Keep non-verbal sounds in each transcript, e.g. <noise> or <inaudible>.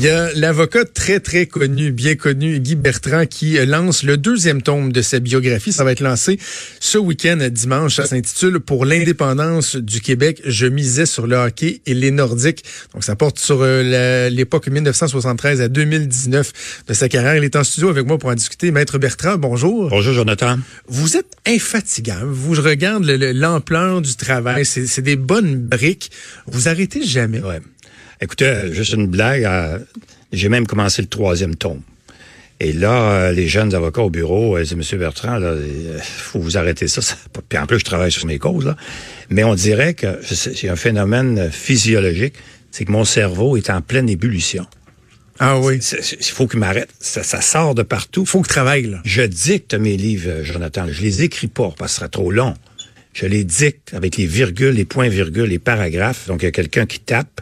Il y a l'avocat très, très connu, bien connu, Guy Bertrand, qui lance le deuxième tome de sa biographie. Ça va être lancé ce week-end, dimanche. Ça s'intitule Pour l'indépendance du Québec, je misais sur le hockey et les Nordiques. Donc, ça porte sur euh, l'époque 1973 à 2019 de sa carrière. Il est en studio avec moi pour en discuter. Maître Bertrand, bonjour. Bonjour, Jonathan. Vous êtes infatigable. Vous, je regarde l'ampleur du travail. C'est des bonnes briques. Vous arrêtez jamais. Ouais. Écoutez, euh, juste une blague. Euh, j'ai même commencé le troisième tome. Et là, euh, les jeunes avocats au bureau, ils disent, Monsieur Bertrand, là, faut vous arrêter ça. Puis en plus, je travaille sur mes causes. Là. Mais on dirait que c'est un phénomène physiologique. C'est que mon cerveau est en pleine ébullition. Ah oui. Il faut qu'il m'arrête. Ça, sort de partout. Il faut que je travaille, là. Je dicte mes livres, Jonathan. Je les écris pas parce que ce sera trop long. Je les dicte avec les virgules, les points-virgules, les paragraphes. Donc, il y a quelqu'un qui tape.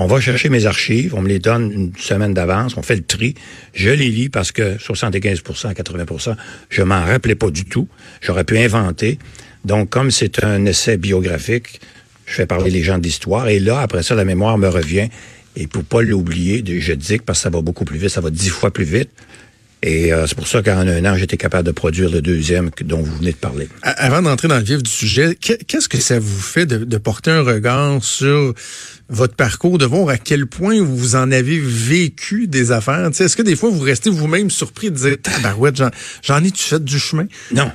On va chercher mes archives, on me les donne une semaine d'avance, on fait le tri, je les lis parce que 75% 80% je m'en rappelais pas du tout. J'aurais pu inventer. Donc, comme c'est un essai biographique, je fais parler les gens d'histoire. Et là, après ça, la mémoire me revient. Et pour pas l'oublier, je dis que parce que ça va beaucoup plus vite, ça va dix fois plus vite. Et euh, c'est pour ça qu'en un an, j'étais capable de produire le deuxième dont vous venez de parler. Avant d'entrer dans le vif du sujet, qu'est-ce que ça vous fait de, de, porter un regard sur votre parcours, de voir à quel point vous en avez vécu des affaires? Est-ce que des fois, vous restez vous-même surpris de dire, tabarouette, j'en ai-tu fait du chemin? Non,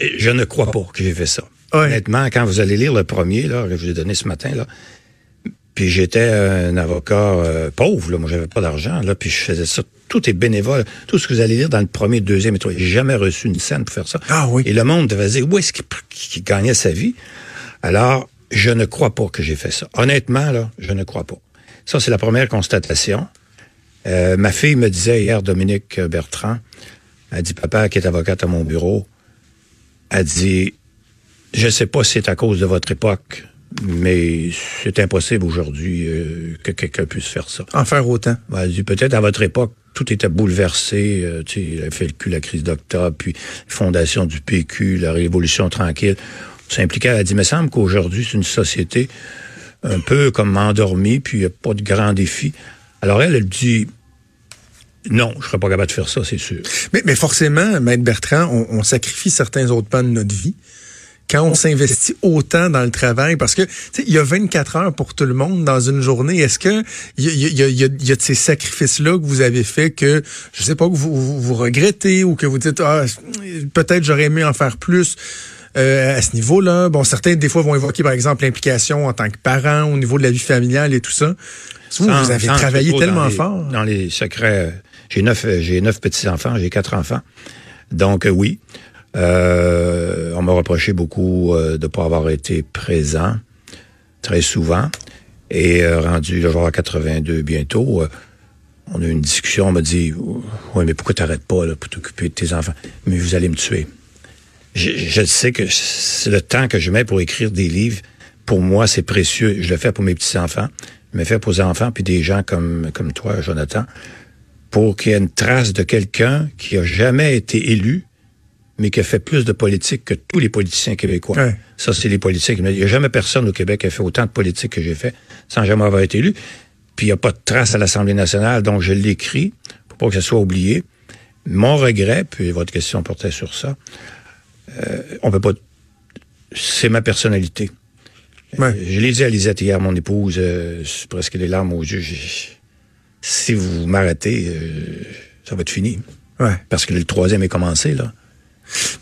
je ne crois pas que j'ai fait ça. Honnêtement, quand vous allez lire le premier, là, que je vous ai donné ce matin, là, puis j'étais un avocat euh, pauvre, là, moi j'avais pas d'argent, là, puis je faisais ça tout est bénévole. Tout ce que vous allez lire dans le premier, deuxième et troisième. J'ai jamais reçu une scène pour faire ça. Ah oui. Et le monde devait dire où est-ce qu'il gagnait sa vie? Alors, je ne crois pas que j'ai fait ça. Honnêtement, là, je ne crois pas. Ça, c'est la première constatation. Euh, ma fille me disait hier, Dominique Bertrand, elle dit, papa, qui est avocate à mon bureau, a dit, je sais pas si c'est à cause de votre époque, mais c'est impossible aujourd'hui euh, que quelqu'un puisse faire ça. En faire autant. Elle dit, peut-être à votre époque, tout était bouleversé. Euh, tu sais, fait le cul la crise d'octobre, puis fondation du PQ, la révolution tranquille. Ça impliquait, elle a dit, me semble qu'aujourd'hui, c'est une société un peu comme endormie, puis il n'y a pas de grands défis. Alors elle, elle dit, non, je ne serais pas capable de faire ça, c'est sûr. Mais, mais forcément, Maître Bertrand, on, on sacrifie certains autres pans de notre vie quand on s'investit autant dans le travail, parce que il y a 24 heures pour tout le monde dans une journée. Est-ce que il y a, y, a, y a, de ces sacrifices-là que vous avez fait que je sais pas que vous, vous, regrettez ou que vous dites ah peut-être j'aurais aimé en faire plus. Euh, à ce niveau-là, bon, certains des fois vont évoquer par exemple l'implication en tant que parent au niveau de la vie familiale et tout ça. Vous, vous avez travaillé tellement fort? Dans les secrets, j'ai neuf, j'ai neuf petits enfants, j'ai quatre enfants, donc euh, oui. Euh, on m'a reproché beaucoup euh, de ne pas avoir été présent très souvent. Et euh, rendu le jour à 82 bientôt, on a eu une discussion, on m'a dit Ouais, mais pourquoi t'arrêtes pas là, pour t'occuper de tes enfants? Mais vous allez me tuer. Je, je sais que c'est le temps que je mets pour écrire des livres. Pour moi, c'est précieux. Je le fais pour mes petits-enfants. Je le fais pour les enfants, puis des gens comme, comme toi, Jonathan, pour qu'il y ait une trace de quelqu'un qui a jamais été élu, mais qui a fait plus de politique que tous les politiciens québécois. Ça, c'est les politiciens. Il n'y a jamais personne au Québec qui a fait autant de politique que j'ai fait sans jamais avoir été élu. Puis il n'y a pas de trace à l'Assemblée nationale, donc je l'écris pour pas que ça soit oublié. Mon regret, puis votre question portait sur ça, euh, on peut pas... C'est ma personnalité. Euh, je l'ai dit à Lisette hier, mon épouse, euh, presque les larmes aux yeux. Si vous m'arrêtez, euh, ça va être fini. Ouais. Parce que le troisième est commencé, là.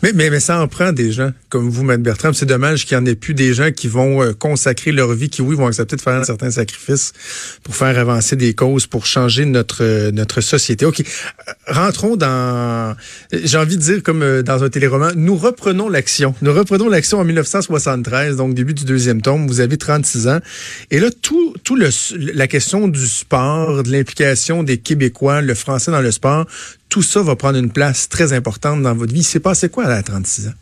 Mais, mais, mais ça en prend des gens comme vous, Maître Bertrand. C'est dommage qu'il n'y en ait plus des gens qui vont euh, consacrer leur vie, qui, oui, vont accepter de faire un certain sacrifice pour faire avancer des causes, pour changer notre euh, notre société. OK. Euh, rentrons dans, j'ai envie de dire comme dans un téléroman, nous reprenons l'action. Nous reprenons l'action en 1973, donc début du deuxième tome. Vous avez 36 ans. Et là, tout, tout le, la question du sport, de l'implication des Québécois, le français dans le sport, tout ça va prendre une place très importante dans votre vie. C'est passé quoi à 36 ans?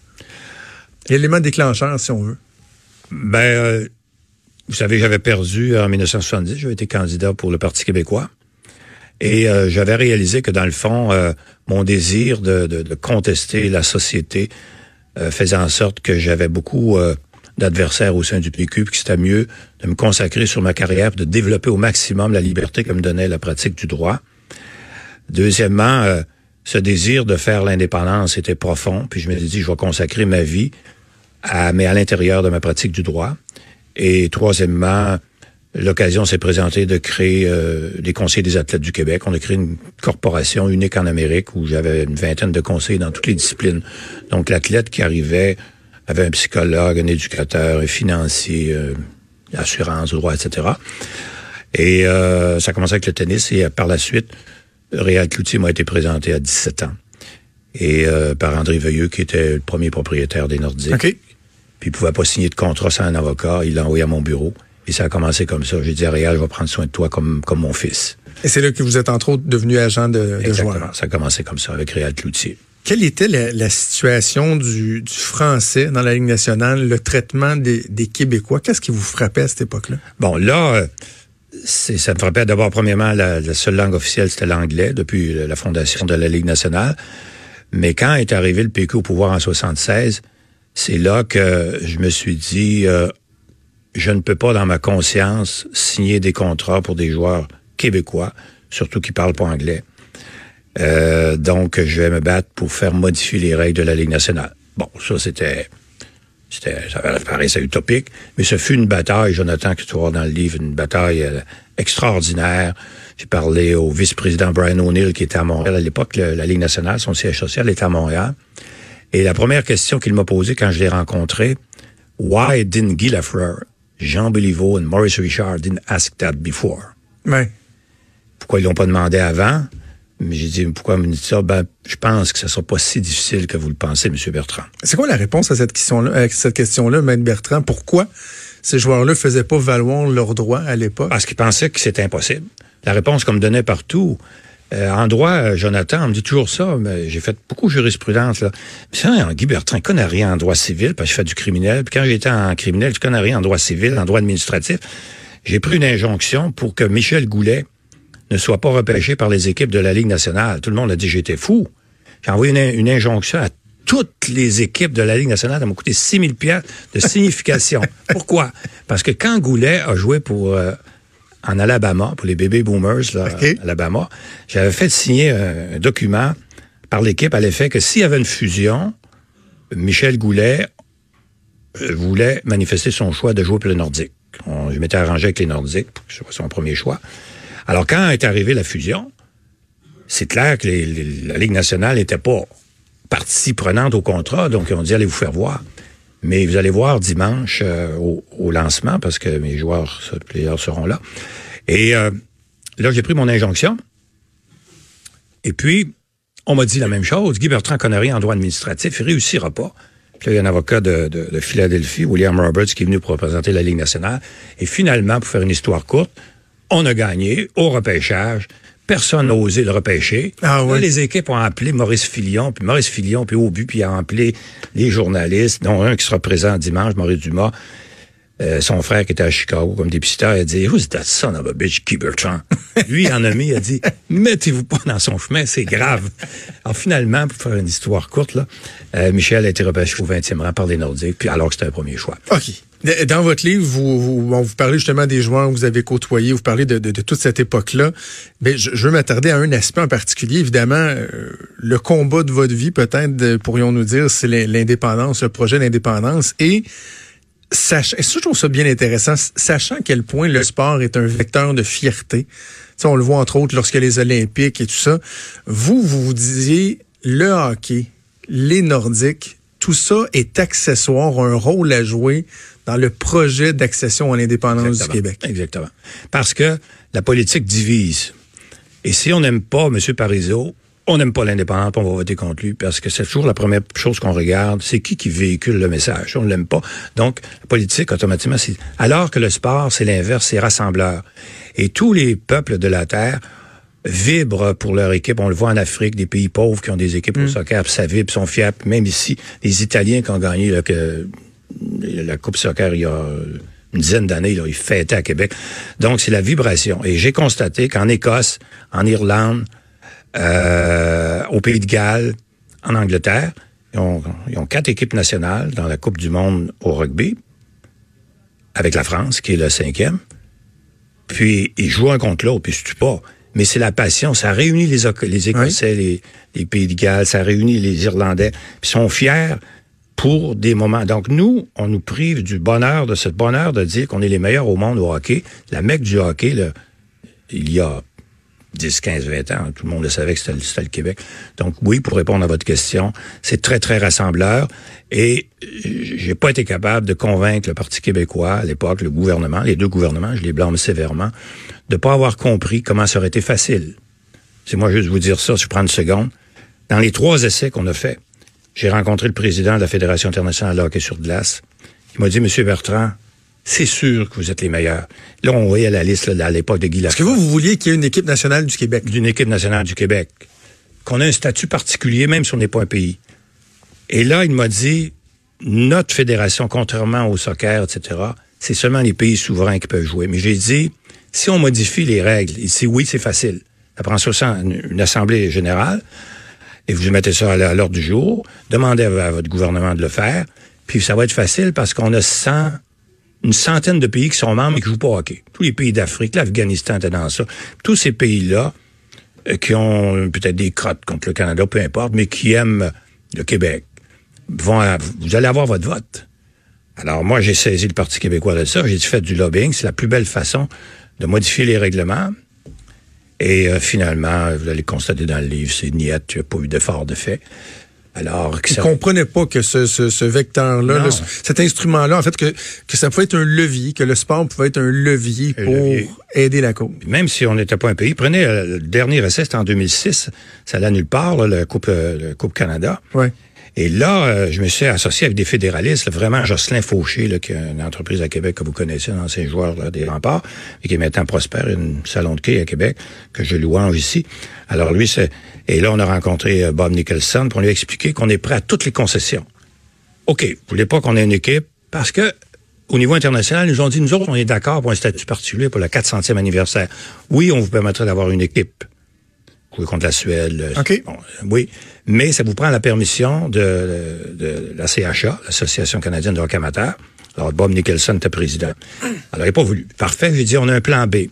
L'élément déclencheur, si on veut. Ben, euh, vous savez, j'avais perdu en 1970. J'avais été candidat pour le Parti québécois. Et euh, j'avais réalisé que, dans le fond, euh, mon désir de, de, contester la société faisait en sorte que j'avais beaucoup d'adversaires au sein du PQ, puis que c'était mieux de me consacrer sur ma carrière, de développer au maximum la liberté que me donnait la pratique du droit. Deuxièmement, euh, ce désir de faire l'indépendance était profond, puis je me suis dit, je vais consacrer ma vie, à, mais à l'intérieur de ma pratique du droit. Et troisièmement, l'occasion s'est présentée de créer euh, les conseils des athlètes du Québec. On a créé une corporation unique en Amérique où j'avais une vingtaine de conseils dans toutes les disciplines. Donc l'athlète qui arrivait avait un psychologue, un éducateur, un financier, euh, assurance, droit, etc. Et euh, ça a commencé avec le tennis et par la suite, Réal Cloutier m'a été présenté à 17 ans. Et par André Veuilleux, qui était le premier propriétaire des Nordiques. OK. Puis il pouvait pas signer de contrat sans un avocat. Il l'a envoyé à mon bureau. Et ça a commencé comme ça. J'ai dit à Réal, je vais prendre soin de toi comme, comme mon fils. Et c'est là que vous êtes entre autres devenu agent de, de joueur. Ça a commencé comme ça avec Réal Cloutier. Quelle était la, la situation du, du, français dans la Ligue nationale, le traitement des, des Québécois? Qu'est-ce qui vous frappait à cette époque-là? Bon, là, euh, ça me frappait d'abord, premièrement, la, seule langue officielle, c'était l'anglais depuis la fondation de la Ligue nationale. Mais quand est arrivé le PQ au pouvoir en 76, c'est là que je me suis dit, euh, je ne peux pas, dans ma conscience, signer des contrats pour des joueurs québécois, surtout qui parlent pas anglais. Euh, donc, je vais me battre pour faire modifier les règles de la Ligue nationale. Bon, ça, c'était... C'était, ça paraissait utopique, mais ce fut une bataille, Jonathan, que tu vois dans le livre, une bataille euh, extraordinaire. J'ai parlé au vice-président Brian O'Neill, qui était à Montréal à l'époque, la Ligue nationale, son siège social était à Montréal. Et la première question qu'il m'a posée quand je l'ai rencontré, Why didn't Guillafreur Jean Beliveau et Maurice Richard didn't ask that before? Pourquoi ils l'ont pas demandé avant? Mais j'ai dit, pourquoi me dit ça? Ben, je pense que ce ne sera pas si difficile que vous le pensez, M. Bertrand. C'est quoi la réponse à cette question-là, cette question-là, M. Bertrand? Pourquoi ces joueurs-là ne faisaient pas valoir leurs droits à l'époque? Parce qu'ils pensaient que c'était impossible. La réponse qu'on me donnait partout, euh, en droit, euh, Jonathan, on me dit toujours ça, mais j'ai fait beaucoup de jurisprudence. Là. Ça, Guy Bertrand, ne connaît rien en droit civil, parce que je fais du criminel. Puis quand j'étais en criminel, je connais rien en droit civil, en droit administratif. J'ai pris une injonction pour que Michel Goulet ne soit pas repêché par les équipes de la Ligue nationale. Tout le monde a dit j'étais fou. J'ai envoyé une, une, injonction à toutes les équipes de la Ligue nationale. Ça m'a coûté 6 000 de signification. <laughs> Pourquoi? Parce que quand Goulet a joué pour... Euh, en Alabama, pour les bébés boomers, là, Alabama, j'avais fait signer un, document par l'équipe à l'effet que s'il y avait une fusion, Michel Goulet euh, voulait manifester son choix de jouer pour le Nordique. je m'étais arrangé avec les Nordiques pour que ce soit son premier choix. Alors, quand est arrivée la fusion, c'est clair que la Ligue nationale n'était pas partie prenante au contrat, donc on dit allez vous faire voir. Mais vous allez voir dimanche euh, au, lancement, parce que mes joueurs, players seront là. Et euh, là, j'ai pris mon injonction. Et puis, on m'a dit la même chose. Guy Bertrand rien en droit administratif, il réussira pas. Puis là, il y a un avocat de, de, de, Philadelphie, William Roberts, qui est venu pour représenter la Ligue nationale. Et finalement, pour faire une histoire courte, on a gagné au repêchage. Personne n'a osé le repêcher. Ah ouais. les équipes ont appelé Maurice Filion, puis Maurice Filion, puis au but, puis a appelé les journalistes, dont un qui sera présent dimanche, Maurice Dumas, euh, son frère qui était à Chicago comme dépisteur, il a dit Who's that son of a bitch, Guy? <laughs> Lui, en a il a dit Mettez-vous pas dans son chemin, c'est grave. Alors finalement, pour faire une histoire courte, là, euh, Michel a été repêché au 20e rang par les Nordiques, puis alors que c'était un premier choix. OK. Dans votre livre, vous, vous, vous parlez justement des joueurs que vous avez côtoyés, vous parlez de, de, de toute cette époque-là. Mais je, je veux m'attarder à un aspect en particulier. Évidemment, euh, le combat de votre vie, peut-être, pourrions-nous dire, c'est l'indépendance, le projet d'indépendance. Et sach, je trouve ça bien intéressant, sachant à quel point le sport est un vecteur de fierté. T'sais, on le voit entre autres lorsque les Olympiques et tout ça. Vous, vous vous disiez, le hockey, les Nordiques, tout ça est accessoire, un rôle à jouer dans le projet d'accession à l'indépendance du Québec. Exactement. Parce que la politique divise. Et si on n'aime pas M. Parizeau, on n'aime pas l'indépendance, on va voter contre lui, parce que c'est toujours la première chose qu'on regarde, c'est qui qui véhicule le message. On ne l'aime pas. Donc, la politique, automatiquement, c'est... Alors que le sport, c'est l'inverse, c'est rassembleur. Et tous les peuples de la Terre vibrent pour leur équipe. On le voit en Afrique, des pays pauvres qui ont des équipes au mm. soccer, puis ça vibre, sont fiers. Même ici, les Italiens qui ont gagné là, que la Coupe soccer il y a une dizaine d'années, ils fêtaient à Québec. Donc, c'est la vibration. Et j'ai constaté qu'en Écosse, en Irlande, euh, au Pays de Galles, en Angleterre, ils ont, ils ont, quatre équipes nationales dans la Coupe du monde au rugby. avec la France, qui est le cinquième. Puis ils jouent un contre l'autre, puis je tue pas. Mais c'est la passion. Ça réunit les, les Écossais, les, les, Pays de Galles, ça réunit les Irlandais. Puis ils sont fiers pour des moments. Donc nous, on nous prive du bonheur, de ce bonheur de dire qu'on est les meilleurs au monde au hockey. La mecque du hockey, là, il y a 10, 15, 20 ans. Tout le monde le savait que c'était le Québec. Donc oui, pour répondre à votre question, c'est très, très rassembleur. Et j'ai pas été capable de convaincre le Parti québécois, à l'époque, le gouvernement, les deux gouvernements, je les blâme sévèrement, de pas avoir compris comment ça aurait été facile. C'est moi juste vous dire ça, si je prends une seconde. Dans les trois essais qu'on a faits, j'ai rencontré le président de la Fédération internationale de hockey sur glace. Il m'a dit, Monsieur Bertrand, c'est sûr que vous êtes les meilleurs. Là, on voyait la liste là, à l'époque de Guy Est-ce que vous, vous vouliez qu'il y ait une équipe nationale du Québec? D'une équipe nationale du Québec. Qu'on ait un statut particulier, même si on n'est pas un pays. Et là, il m'a dit, notre fédération, contrairement au soccer, etc., c'est seulement les pays souverains qui peuvent jouer. Mais j'ai dit, si on modifie les règles, ici, oui, c'est facile. Ça prend ça une assemblée générale, et vous mettez ça à l'ordre du jour, demandez à votre gouvernement de le faire, puis ça va être facile parce qu'on a 100 une centaine de pays qui sont membres et qui jouent pas au hockey. Tous les pays d'Afrique, l'Afghanistan était dans ça. Tous ces pays-là, euh, qui ont peut-être des crottes contre le Canada, peu importe, mais qui aiment le Québec, vont vous allez avoir votre vote. Alors moi, j'ai saisi le Parti québécois de ça. J'ai fait du lobbying. C'est la plus belle façon de modifier les règlements. Et euh, finalement, vous allez constater dans le livre, c'est niette, n'y a pas eu d'effort de fait. Alors, que ça... comprenait pas que ce, ce, ce vecteur-là, cet instrument-là, en fait, que, que ça pouvait être un levier, que le sport pouvait être un levier pour aider la cause. Même si on n'était pas un pays, prenez euh, le dernier essai, c'était en 2006, ça allait nulle part, là, le Coupe, euh, le Coupe Canada. Ouais. Et là, euh, je me suis associé avec des fédéralistes, vraiment Jocelyn Fauché, là, qui est une entreprise à Québec que vous connaissez, un ancien joueur là, des remparts, et qui est maintenant prospère, une salon de quai à Québec, que je louange ici. Alors lui, c'est... Et là, on a rencontré euh, Bob Nicholson pour lui expliquer qu'on est prêt à toutes les concessions. OK, vous voulez pas qu'on ait une équipe, parce que au niveau international, ils nous ont dit, nous autres, on est d'accord pour un statut particulier pour le 400e anniversaire. Oui, on vous permettrait d'avoir une équipe contre la Suède. OK. oui, mais ça vous prend la permission de, de, la CHA, l'Association canadienne de hockey amateur. Alors, Bob Nicholson était président. Alors, il n'a pas voulu. Parfait, j'ai dit, on a un plan B.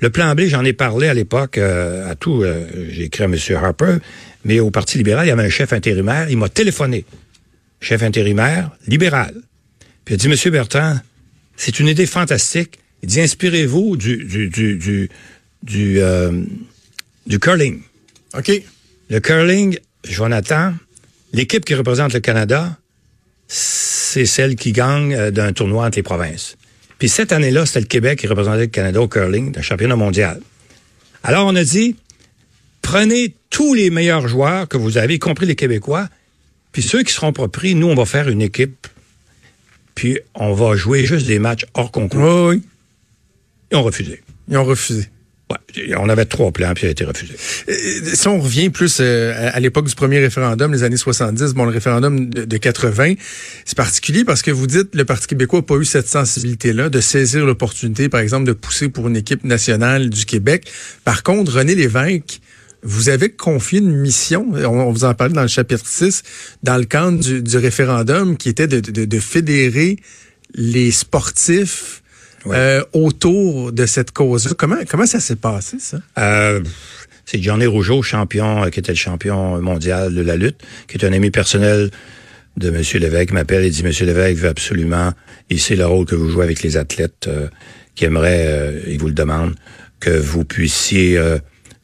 Le plan B, j'en ai parlé à l'époque euh, à tout. Euh, j'ai écrit à M. Harper, mais au Parti libéral, il y avait un chef intérimaire. Il m'a téléphoné. Chef intérimaire, libéral. Puis il a dit, Monsieur Bertrand, c'est une idée fantastique. Il dit, inspirez-vous du, du, du, du, du euh, du curling. OK. Le curling, Jonathan, l'équipe qui représente le Canada, c'est celle qui gagne euh, d'un tournoi entre les provinces. Puis cette année-là, c'était le Québec qui représentait le Canada au curling, d'un championnat mondial. Alors on a dit, prenez tous les meilleurs joueurs que vous avez, y compris les Québécois, puis ceux qui seront pas pris, nous, on va faire une équipe, puis on va jouer juste des matchs hors concours. Oui, oui. Ils ont refusé. Ils ont refusé. Ouais, on avait trois plans, puis il a été refusé. Si on revient plus euh, à l'époque du premier référendum, les années 70, bon, le référendum de, 80, c'est particulier parce que vous dites le Parti québécois n'a pas eu cette sensibilité-là de saisir l'opportunité, par exemple, de pousser pour une équipe nationale du Québec. Par contre, René Lévesque, vous avez confié une mission, on, vous en parlait dans le chapitre 6, dans le cadre du, référendum, qui était de fédérer les sportifs euh, autour de cette cause Comment, comment ça s'est passé, ça? Euh, c'est Johnny Rougeau, champion, euh, qui était le champion mondial de la lutte, qui est un ami personnel de M. Lévesque, m'appelle et dit, M. Lévesque veut absolument, il sait le rôle que vous jouez avec les athlètes, qui aimerait, il vous le demande, que vous puissiez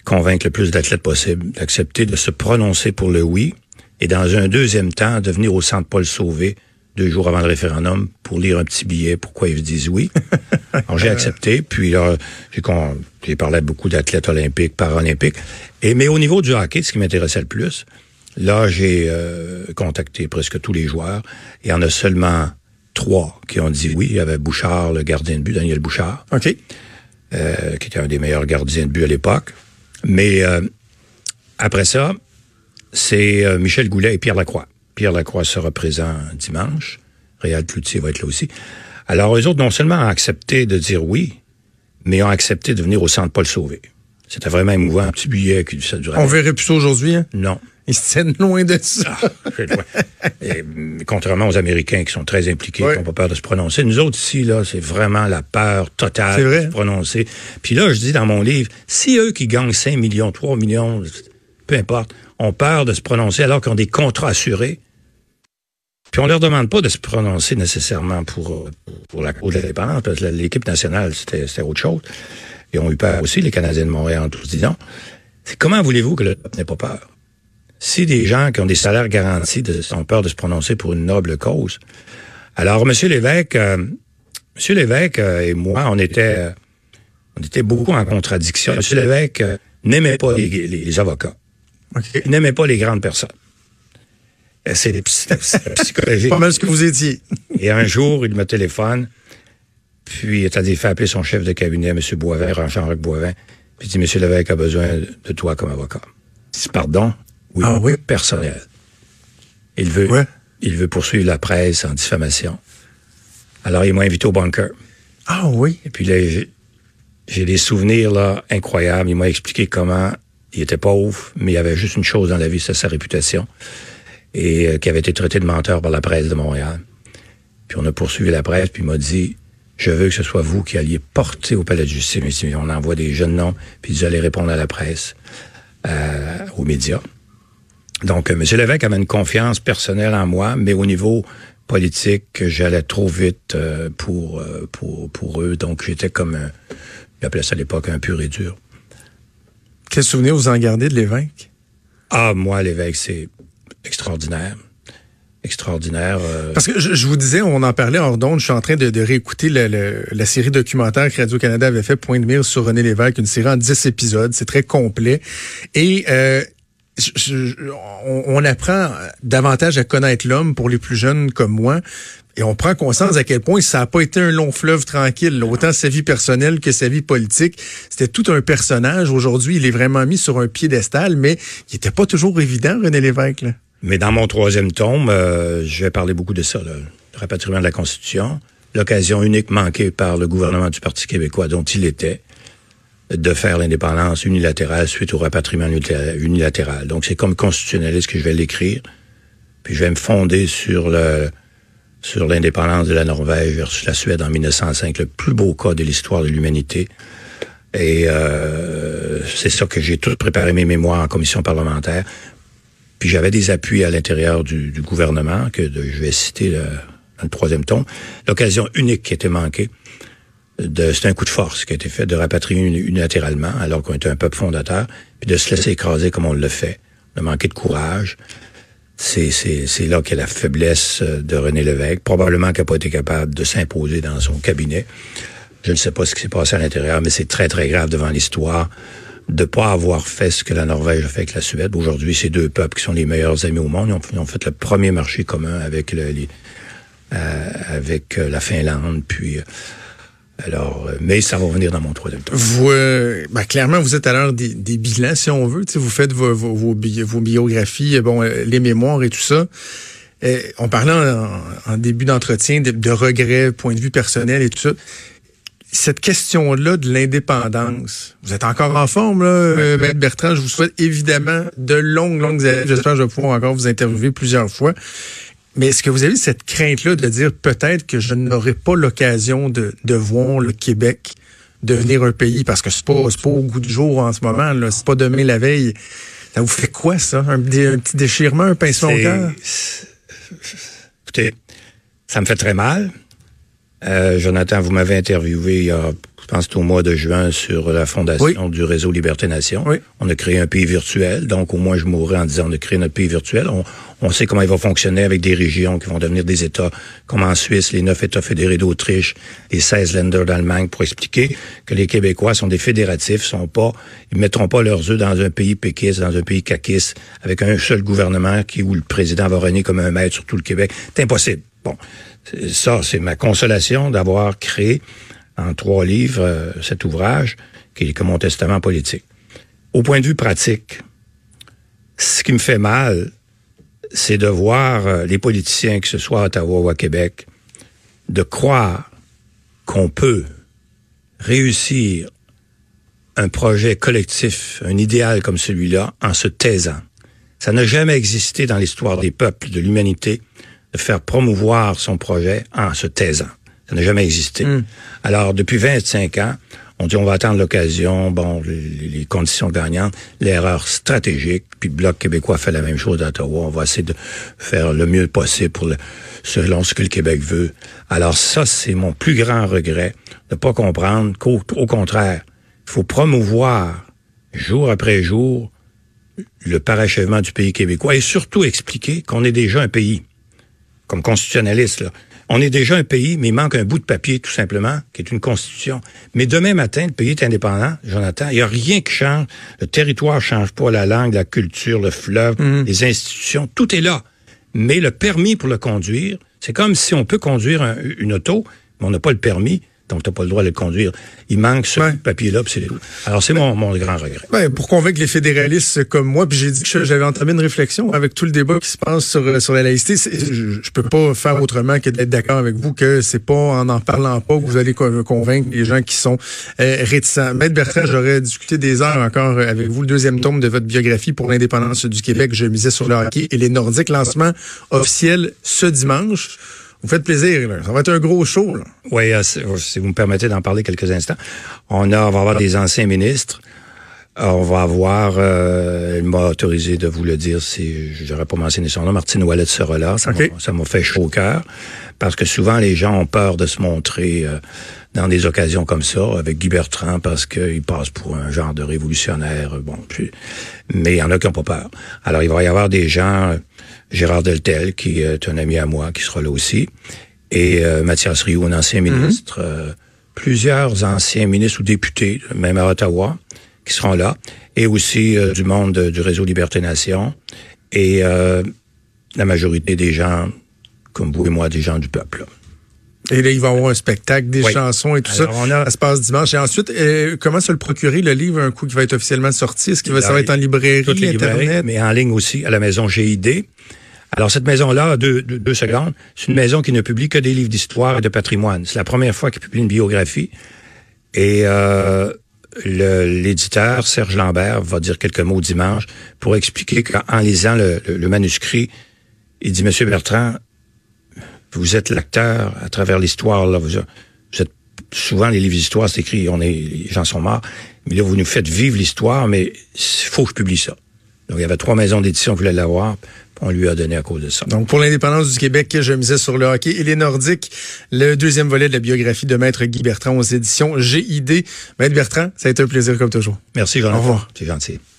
convaincre le plus d'athlètes possible d'accepter de se prononcer pour le oui, et dans un deuxième temps, de venir au Centre Paul Sauvé deux jours avant le référendum pour lire un petit billet pourquoi ils disent oui. <laughs> Alors j'ai accepté, puis là, j'ai parlé à beaucoup d'athlètes olympiques, paralympiques. Et mais au niveau du hockey, ce qui m'intéressait le plus, là j'ai euh, contacté presque tous les joueurs. Il y en a seulement trois qui ont dit oui. Il y avait Bouchard, le gardien de but, Daniel Bouchard, OK. Euh, qui était un des meilleurs gardiens de but à l'époque. Mais euh, après ça, c'est Michel Goulet et Pierre Lacroix. Pierre Lacroix sera présent dimanche. Réal Cloutier va être là aussi. Alors, eux autres, non seulement ont accepté de dire oui, mais ont accepté de venir au centre Paul Sauvé. C'était vraiment émouvant, un petit billet qui ça durait. On verrait plus ça aujourd'hui, hein? Non. <laughs> Ils se tiennent loin de ça. Ah, et, contrairement aux Américains qui sont très impliqués, qui n'ont pas peur de se prononcer. Nous autres ici, là, c'est vraiment la peur totale de se prononcer. Puis là, je dis dans mon livre, si eux qui gagnent 5 millions, 3 millions, peu importe, ont peur de se prononcer alors qu'ils ont des contrats assurés, puis on leur demande pas de se prononcer nécessairement pour, pour la cause de l'indépendance, parce que l'équipe nationale, c'était autre chose. Ils ont eu peur aussi, les Canadiens de Montréal, en tous disant. C'est comment voulez-vous que le peuple n'ait pas peur? Si des gens qui ont des salaires garantis de, ont peur de se prononcer pour une noble cause. Alors, M. Lévesque, euh, M. Lévesque euh, et moi, on était, euh, on était beaucoup en contradiction. M. Lévesque n'aimait pas les, avocats. Il n'aimait pas les grandes personnes. C'est psychologique. <laughs> pas mal ce que vous étiez. et un jour, il me téléphone, puis il a fait appeler son chef de cabinet, M. Boivin, Jean-Roch Boivin, puis il dit, M. Lévesque a besoin de toi comme avocat. Pardon? Oui, ah, oui. personnel. Il veut, il veut poursuivre la presse en diffamation. Alors, il m'a invité au bunker. Ah oui. Et puis là, j'ai des souvenirs là incroyables. Il m'a expliqué comment il était pauvre, mais il avait juste une chose dans la vie, c'est sa réputation, et euh, qui avait été traité de menteur par la presse de Montréal. Puis on a poursuivi la presse, puis il m'a dit, je veux que ce soit vous qui alliez porter au palais de justice. On envoie des jeunes noms, puis vous allez répondre à la presse, euh, aux médias. Donc, euh, M. Lévesque avait une confiance personnelle en moi, mais au niveau politique, j'allais trop vite euh, pour, pour, pour eux. Donc, j'étais comme un, ils appelaient ça à l'époque un pur et dur. Quel souvenir vous en gardez de Lévesque? Ah, moi, Lévesque, c'est extraordinaire extraordinaire. Parce que je, vous disais, on en parlait hors d'onde, je suis en train de, réécouter la série documentaire que Radio-Canada avait fait, Point de mire sur René Lévesque, une série en 10 épisodes, c'est très complet. Et on, apprend davantage à connaître l'homme pour les plus jeunes comme moi. Et on prend conscience à quel point ça n'a pas été un long fleuve tranquille. Autant sa vie personnelle que sa vie politique. C'était tout un personnage. Aujourd'hui, il est vraiment mis sur un piédestal, mais il n'était pas toujours évident, René Lévesque. Mais dans mon troisième tome, euh, je vais parler beaucoup de ça, le rapatriement de la Constitution, l'occasion unique manquée par le gouvernement du Parti québécois dont il était de faire l'indépendance unilatérale suite au rapatriement unilatéral. Donc, c'est comme constitutionnaliste que je vais l'écrire. Puis je vais me fonder sur sur l'indépendance de la Norvège versus la Suède en 1905, le plus beau cas de l'histoire de l'humanité. Et euh, c'est ça que j'ai tout préparé mes mémoires en commission parlementaire. Puis j'avais des appuis à l'intérieur du, gouvernement que je vais citer dans le troisième tome. L'occasion unique qui était manquée, c'est un coup de force qui a été fait de rapatrier unilatéralement, alors qu'on était un peuple fondateur, puis de se laisser écraser comme on le fait, de manquer de courage. C'est, c'est, là qu'est la faiblesse euh, de René Lévesque, probablement qu'il n'a pas été capable de s'imposer dans son cabinet. Je ne sais pas ce qui s'est passé à l'intérieur, mais c'est très, très grave devant l'histoire de pas avoir fait ce que la Norvège a fait avec la Suède. Aujourd'hui, ces deux peuples qui sont les meilleurs amis au monde, ils ont, fait le premier marché commun avec le, euh, avec euh, la Finlande, puis alors, euh, mais ça va venir dans mon troisième tour. Vous, euh, ben, clairement, vous êtes à l'heure des, bilans, si on veut. vous faites vos, vos, biographies, bon, euh, les mémoires et tout ça. on parlait en, début d'entretien de, regrets, point de vue personnel et tout ça. Cette question-là de l'indépendance, vous êtes encore en forme, là, Bertrand? Je vous souhaite évidemment de longues, longues années. J'espère que je vais pouvoir encore vous interviewer plusieurs fois. Mais est-ce que vous avez cette crainte-là de dire peut-être que je n'aurai pas l'occasion de, de voir le Québec devenir un pays? Parce que c'est pas, pas au goût du jour en ce moment, là, c'est pas demain la veille. Ça vous fait quoi, ça? Un, petit déchirement, un pincement au cœur? Écoutez, ça me fait très mal. Euh, Jonathan, vous m'avez interviewé il y a, je pense, au mois de juin sur la fondation du réseau Liberté Nation. On a créé un pays virtuel, donc au moins je mourrais en disant on a créé notre pays virtuel. On, on sait comment il va fonctionner avec des régions qui vont devenir des États, comme en Suisse, les neuf États fédérés d'Autriche, les 16 Länder d'Allemagne, pour expliquer que les Québécois sont des fédératifs, sont pas, ils mettront pas leurs œufs dans un pays péquiste, dans un pays caquiste, avec un seul gouvernement qui, où le président va régner comme un maître sur tout le Québec. C'est impossible. Bon. Ça, c'est ma consolation d'avoir créé en trois livres euh, cet ouvrage qui est comme mon testament politique. Au point de vue pratique, ce qui me fait mal, c'est de voir euh, les politiciens, que ce soit à Ottawa ou à Québec, de croire qu'on peut réussir un projet collectif, un idéal comme celui-là, en se taisant. Ça n'a jamais existé dans l'histoire des peuples, de l'humanité, de faire promouvoir son projet en se taisant. Ça n'a jamais existé. Hmm. Alors, depuis 25 ans, on dit on va attendre l'occasion, bon, les, les, conditions gagnantes, l'erreur stratégique, puis le Bloc québécois fait la même chose d'Ottawa. On va essayer de faire le mieux possible pour le, selon ce que le Québec veut. Alors ça, c'est mon plus grand regret, de pas comprendre qu'au au contraire, il faut promouvoir jour après jour le parachèvement du pays québécois et surtout expliquer qu'on est déjà un pays. Comme constitutionnaliste, là. On est déjà un pays, mais il manque un bout de papier, tout simplement, qui est une constitution. Mais demain matin, le pays est indépendant, Jonathan. Il n'y a rien qui change. Le territoire change pas, la langue, la culture, le fleuve, Mhm. les institutions, tout est là. Mais le permis pour le conduire, c'est comme si on peut conduire un- une auto, mais on n'a pas le permis, donc tu n'as pas le droit de le conduire. Il manque ce papier-là, puis c'est tout. Alors c'est mon, mon grand regret. Ouais, pour convaincre les fédéralistes comme moi, puis j'ai dit que j'avais entamé une réflexion avec tout le débat qui se passe sur, sur la laïcité. Je, je peux pas faire autrement que d'être d'accord avec vous que c'est pas en en parlant pas que vous allez co- convaincre les gens qui sont euh, réticents. Maître Bertrand, j'aurais discuté des heures encore avec vous. Le deuxième tome de votre biographie pour l'indépendance du Québec, je misais sur le hockey et les Nordiques. Lancement officiel ce dimanche. Vous faites plaisir, là. Ça va être un gros show. Oui, euh, si si vous me permettez d'en parler quelques instants. On, a, on va avoir des anciens ministres. Euh, On va avoir, euh, elle m'a autorisé de vous le dire si je n'aurais pas mentionné son nom, Martine Ouellet sera là. Ça m'a- fait chaud au cœur. Parce que souvent, les gens ont peur de se montrer euh, dans des occasions comme ça, avec Guy Bertrand, parce qu'il passe pour un genre de révolutionnaire. Bon, puis- mais il y en a qui n'ont pas peur. Alors, il va y avoir des gens, euh, Gérard Deltel, qui est un ami à moi, qui sera là aussi, et euh, Mathias Rioux, un ancien ministre, euh, plusieurs anciens ministres ou députés, même à Ottawa, qui seront là, et aussi euh, du monde euh, du réseau Liberté Nation, et euh, la majorité des gens, comme vous et moi, des gens du peuple. là. Et là, il va y avoir un spectacle, des Oui. chansons et tout Alors, ça. on a- Ça se passe dimanche. Et ensuite, euh, comment se le procurer, le livre, un coup qui va être officiellement sorti? Est-ce qu'il va, ça va être en librairie, Toutes les librairies, mais en ligne aussi, à la maison GID. Alors, cette maison-là, deux, deux, deux secondes, c'est une maison qui ne publie que des livres d'histoire et de patrimoine. C'est la première fois qu'il publie une biographie. Et euh, l'éditeur, Serge Lambert, va dire quelques mots dimanche pour expliquer qu'en lisant le, manuscrit, il dit, Monsieur Bertrand, vous êtes l'acteur à travers l'histoire. Là, vous, vous êtes souvent les livres d'histoire, c'est écrit, on est, les gens sont morts. Mais là, vous nous faites vivre l'histoire, mais il faut que je publie ça. Donc, il y avait trois maisons d'édition qui voulaient l'avoir. On lui a donné à cause de ça. Donc, pour l'indépendance du Québec, je misais sur le hockey et les Nordiques, le deuxième volet de la biographie de Maître Guy Bertrand aux éditions GID. Maître Bertrand, ça a été un plaisir comme toujours. Merci, Jonathan. Au revoir. C'est gentil.